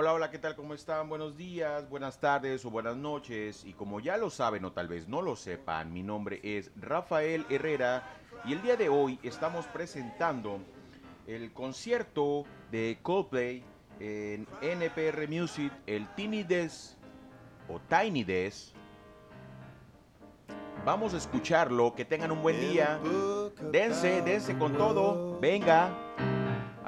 Hola, hola, ¿qué tal? ¿Cómo están? Buenos días, buenas tardes o buenas noches. Y como ya lo saben o tal vez no lo sepan, mi nombre es Rafael Herrera y el día de hoy estamos presentando el concierto de Coldplay en NPR Music, el Tiny Desk o Tiny Desk. Vamos a escucharlo, que tengan un buen día. Dense, dense con todo. Venga.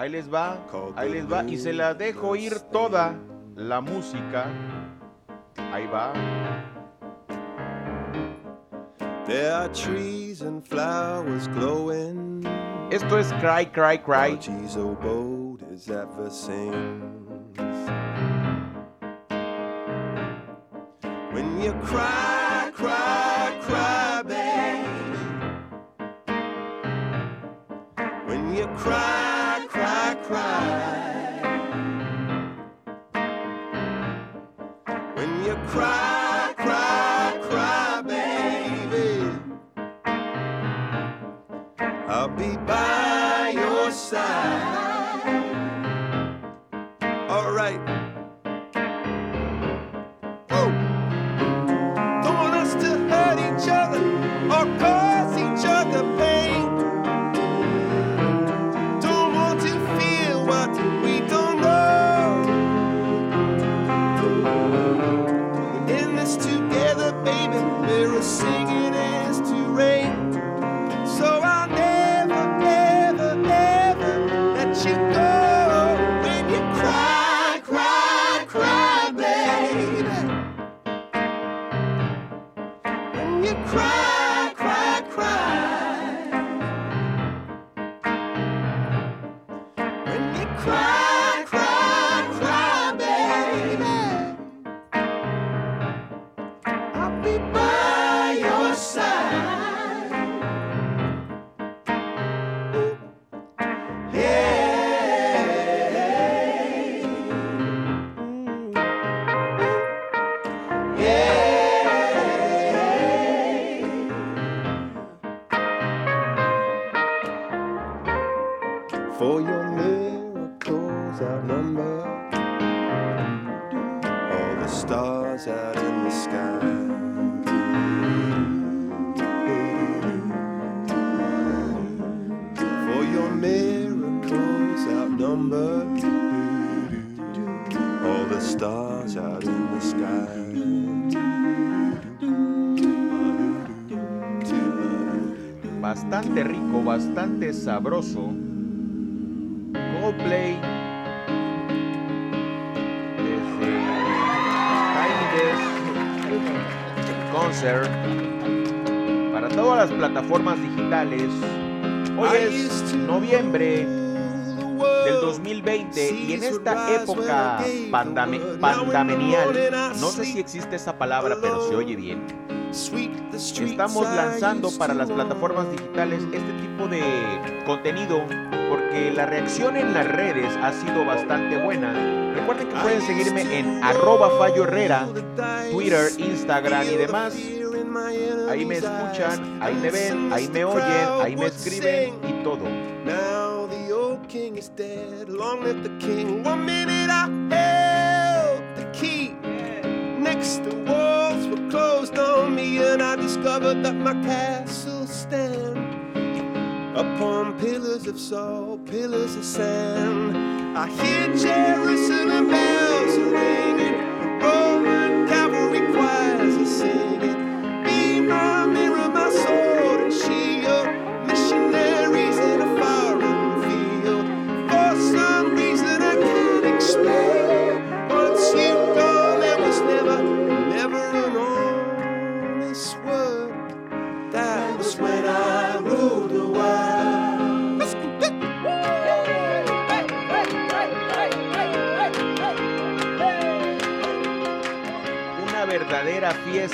Ahí les va, ahí les va. Y se la dejo ir toda la música. Ahí va. There are trees and flowers glowing. Esto es Cry, Cry, Cry. Oh. When you cry, I'll be by your side. Bastante rico, bastante sabroso. Coldplay. Desde Tiny Desk Concert. Para todas las plataformas digitales. Hoy es noviembre del 2020 y en esta época pandame- pandamenial, no sé si existe esa palabra, pero se oye bien. Estamos lanzando para las plataformas digitales este tipo de contenido porque la reacción en las redes ha sido bastante buena. Recuerden que pueden seguirme en arroba Fallo Herrera, Twitter, Instagram y demás. Ahí me escuchan, ahí me ven, ahí me oyen, ahí me escriben y todo. Now the old king is dead. Long live the king. One minute I held the key. Next closed on and I discovered that my castle stand upon pillars of salt, pillars of sand. I hear Jerusalem bells are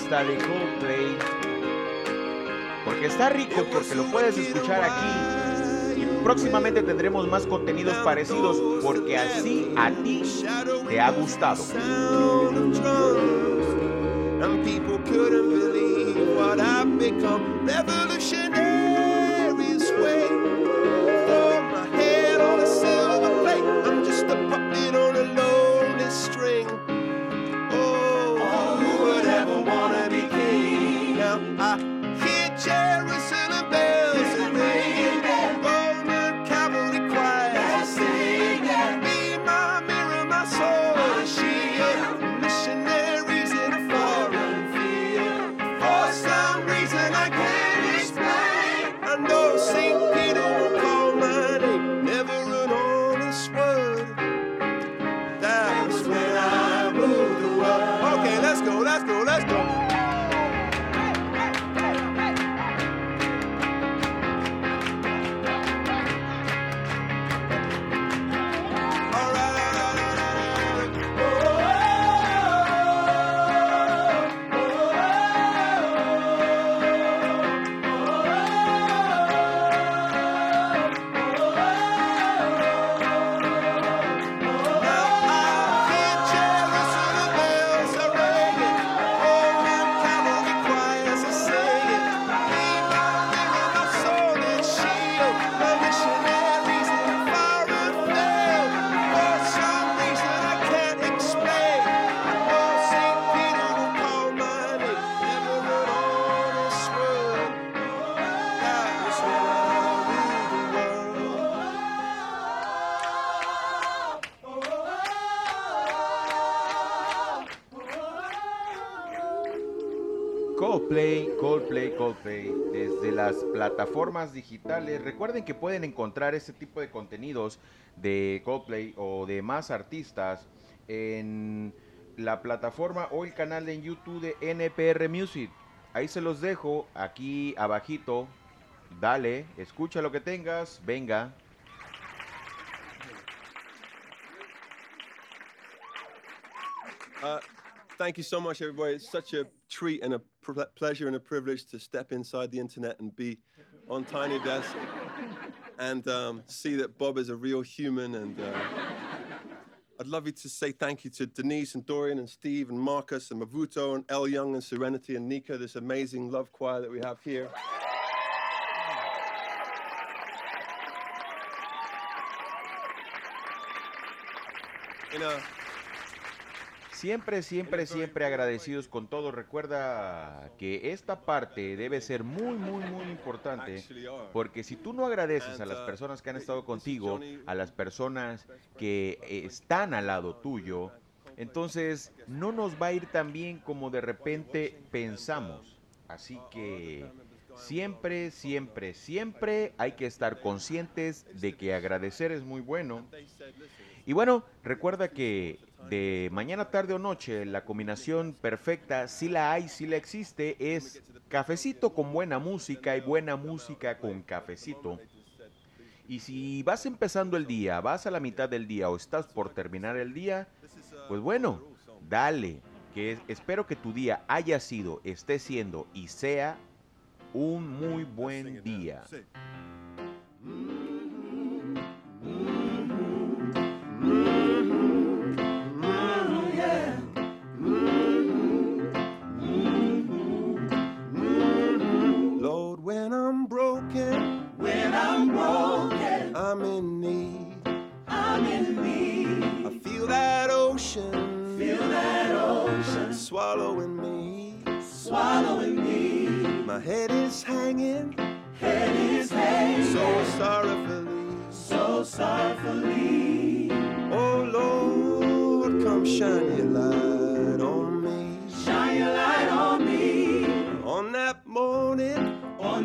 fiesta de Coldplay. Porque está rico, porque lo puedes escuchar aquí. Y próximamente tendremos más contenidos parecidos, porque así a ti te ha gustado. Coldplay, Coldplay, Coldplay, desde las plataformas digitales. Recuerden que pueden encontrar este tipo de contenidos de Coldplay o de más artistas en la plataforma o el canal de YouTube de NPR Music. Ahí se los dejo, aquí abajito. Dale, escucha lo que tengas, venga. Uh, thank you so much, everybody. It's such a treat and a pleasure and a privilege to step inside the internet and be on Tiny Desk and um, see that Bob is a real human. And uh, I'd love you to say thank you to Denise and Dorian and Steve and Marcus and Mavuto and El Young and Serenity and Nika, this amazing love choir that we have here. You know, Siempre, siempre, siempre agradecidos con todo. Recuerda que esta parte debe ser muy, muy, muy importante. Porque si tú no agradeces a las personas que han estado contigo, a las personas que están al lado tuyo, entonces no nos va a ir tan bien como de repente pensamos. Así que siempre, siempre, siempre hay que estar conscientes de que agradecer es muy bueno. Y bueno, recuerda que de mañana, tarde o noche, la combinación perfecta, si la hay, si la existe, es cafecito con buena música y buena música con cafecito. Y si vas empezando el día, vas a la mitad del día o estás por terminar el día, pues bueno, dale, que espero que tu día haya sido, esté siendo y sea un muy buen día. I'm broken. I'm in need. I'm in need. I feel that ocean. Feel that ocean. Swallowing me. Swallowing me. My head is hanging. Head is hanging. So sorrowfully. So sorrowfully. Oh Lord, come shine your light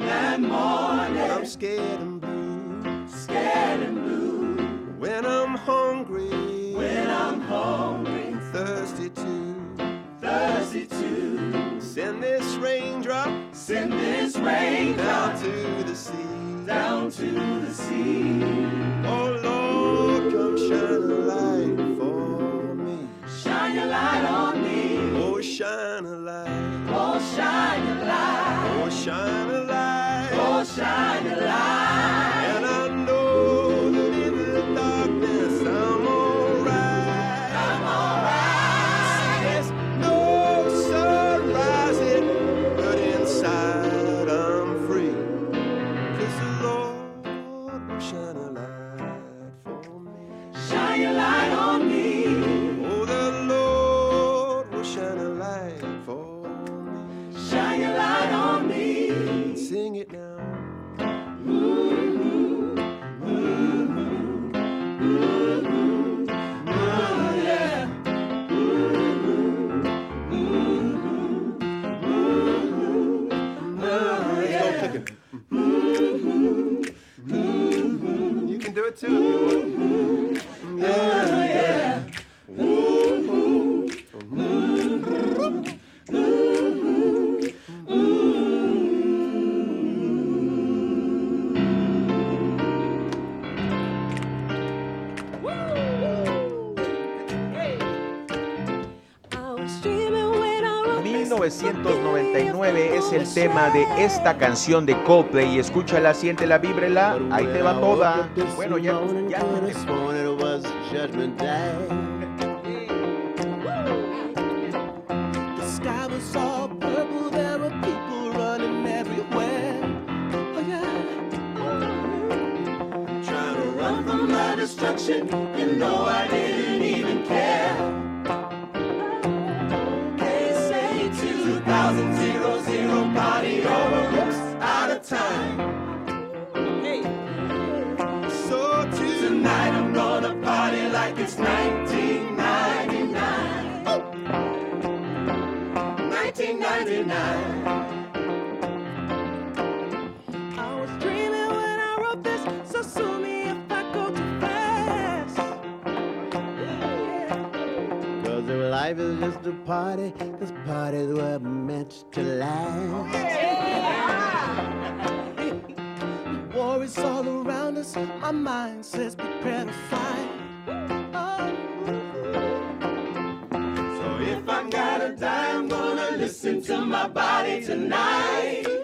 that morning. I'm scared and blue. scared and blue. When I'm hungry, when I'm hungry, thirsty too, thirsty too. Send this raindrop, send this raindrop down to the sea, down to the sea. too. El tema de esta canción de Coldplay. Escúchala, siéntela, víbrela. Ahí te va toda. Bueno, ya, ya. destruction, you know I didn't 1999. I was dreaming when I wrote this, so sue me if I go too fast. Cause if life is just a party, this party's were meant to last. Yeah. War is all around us, my mind says prepare to fight. into my body tonight.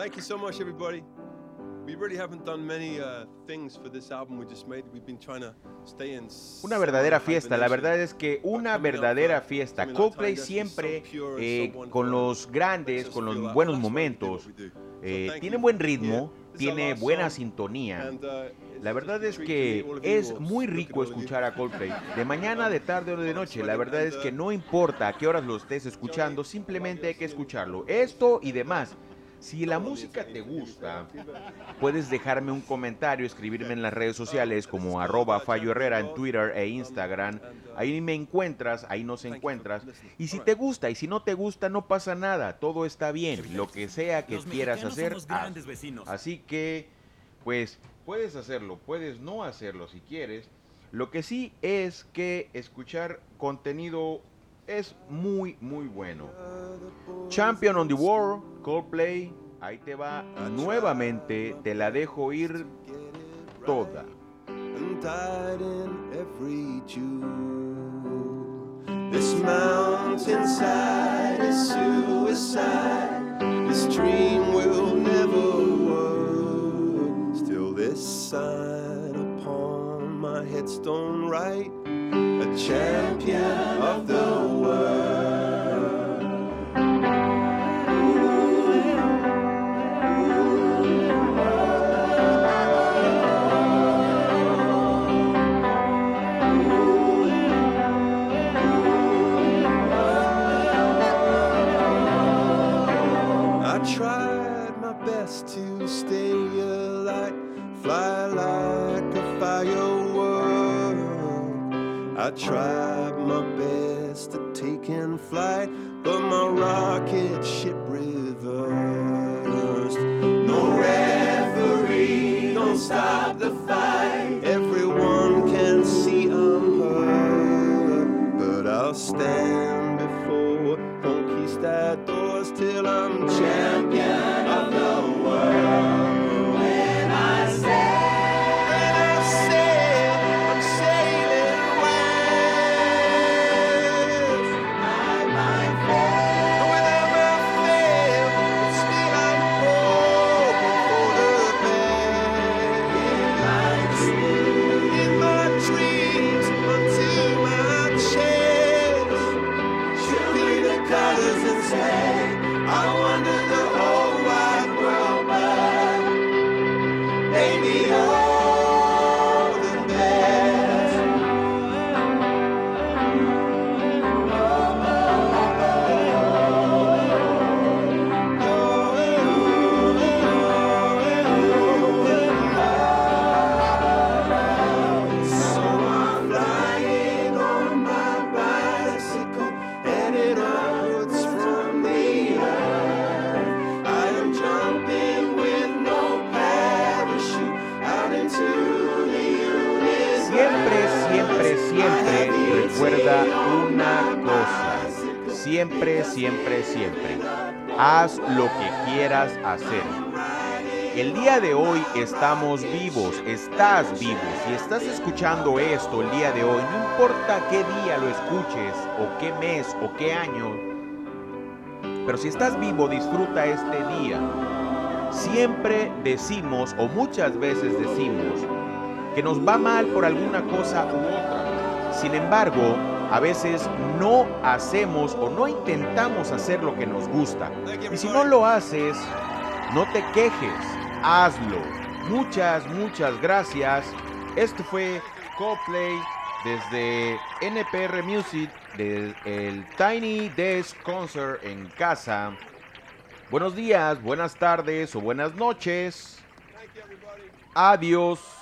Thank you so much, everybody. We really haven't done many uh, things for this album we just made. We've been trying to stay in. Una verdadera fiesta. La verdad es que una verdadera fiesta. Coldplay siempre eh, con los grandes, con los buenos momentos. Eh, tiene buen ritmo, tiene buena sintonía. Uh, la verdad es que es muy rico escuchar a Coldplay. De mañana, de tarde o de noche. La verdad es que no importa a qué horas lo estés escuchando, simplemente hay que escucharlo. Esto y demás. Si la música te gusta, puedes dejarme un comentario, escribirme en las redes sociales como arroba Fallo Herrera en Twitter e Instagram. Ahí me encuentras, ahí nos encuentras. Y si te gusta y si no te gusta, no pasa nada, todo está bien. Lo que sea que quieras hacer, Así que, pues, puedes hacerlo, puedes no hacerlo si quieres. Lo que sí es que escuchar contenido es muy, muy bueno. Champion on the World, Coldplay, ahí te va nuevamente, te la dejo ir toda. This mountainside is suicide. This dream will never work. Still, this sign upon my headstone right a champion of the world. Siempre, siempre, siempre, haz lo que quieras hacer. El día de hoy estamos vivos, estás vivo. Si estás escuchando esto el día de hoy, no importa qué día lo escuches, o qué mes, o qué año, pero si estás vivo, disfruta este día. Siempre decimos, o muchas veces decimos, que nos va mal por alguna cosa u otra. Sin embargo, a veces no hacemos o no intentamos hacer lo que nos gusta. Y si no lo haces, no te quejes, hazlo. Muchas, muchas gracias. Esto fue Coplay desde NPR Music, del Tiny Desk Concert en casa. Buenos días, buenas tardes o buenas noches. Adiós.